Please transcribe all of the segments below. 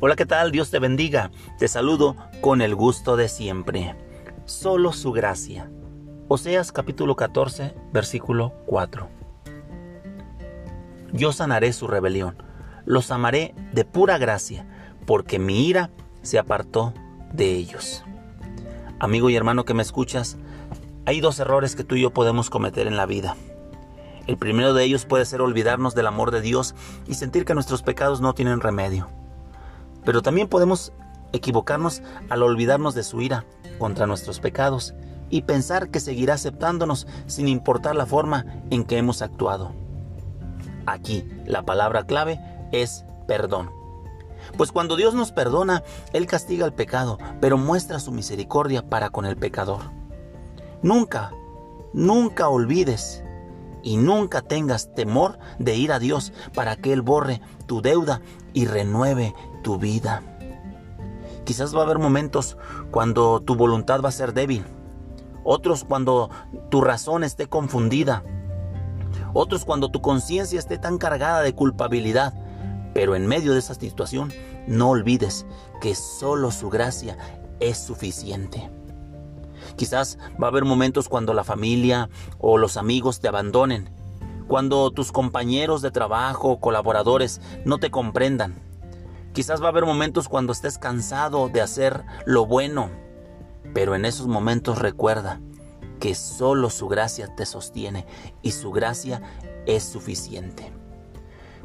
Hola, ¿qué tal? Dios te bendiga. Te saludo con el gusto de siempre. Solo su gracia. Oseas capítulo 14, versículo 4. Yo sanaré su rebelión, los amaré de pura gracia, porque mi ira se apartó de ellos. Amigo y hermano que me escuchas, hay dos errores que tú y yo podemos cometer en la vida. El primero de ellos puede ser olvidarnos del amor de Dios y sentir que nuestros pecados no tienen remedio. Pero también podemos equivocarnos al olvidarnos de su ira contra nuestros pecados y pensar que seguirá aceptándonos sin importar la forma en que hemos actuado. Aquí la palabra clave es perdón. Pues cuando Dios nos perdona, Él castiga el pecado, pero muestra su misericordia para con el pecador. Nunca, nunca olvides y nunca tengas temor de ir a Dios para que Él borre tu deuda y renueve tu vida. Quizás va a haber momentos cuando tu voluntad va a ser débil, otros cuando tu razón esté confundida, otros cuando tu conciencia esté tan cargada de culpabilidad. Pero en medio de esa situación, no olvides que solo su gracia es suficiente. Quizás va a haber momentos cuando la familia o los amigos te abandonen, cuando tus compañeros de trabajo o colaboradores no te comprendan. Quizás va a haber momentos cuando estés cansado de hacer lo bueno, pero en esos momentos recuerda que solo su gracia te sostiene y su gracia es suficiente.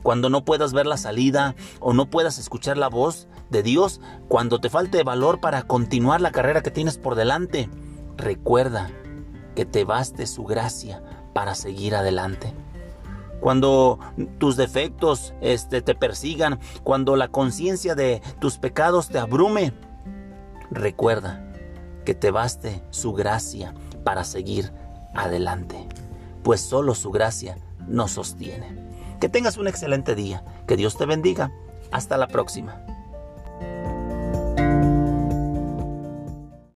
Cuando no puedas ver la salida o no puedas escuchar la voz de Dios, cuando te falte valor para continuar la carrera que tienes por delante, recuerda que te baste su gracia para seguir adelante. Cuando tus defectos este, te persigan, cuando la conciencia de tus pecados te abrume, recuerda que te baste su gracia para seguir adelante, pues solo su gracia nos sostiene. Que tengas un excelente día, que Dios te bendiga. Hasta la próxima.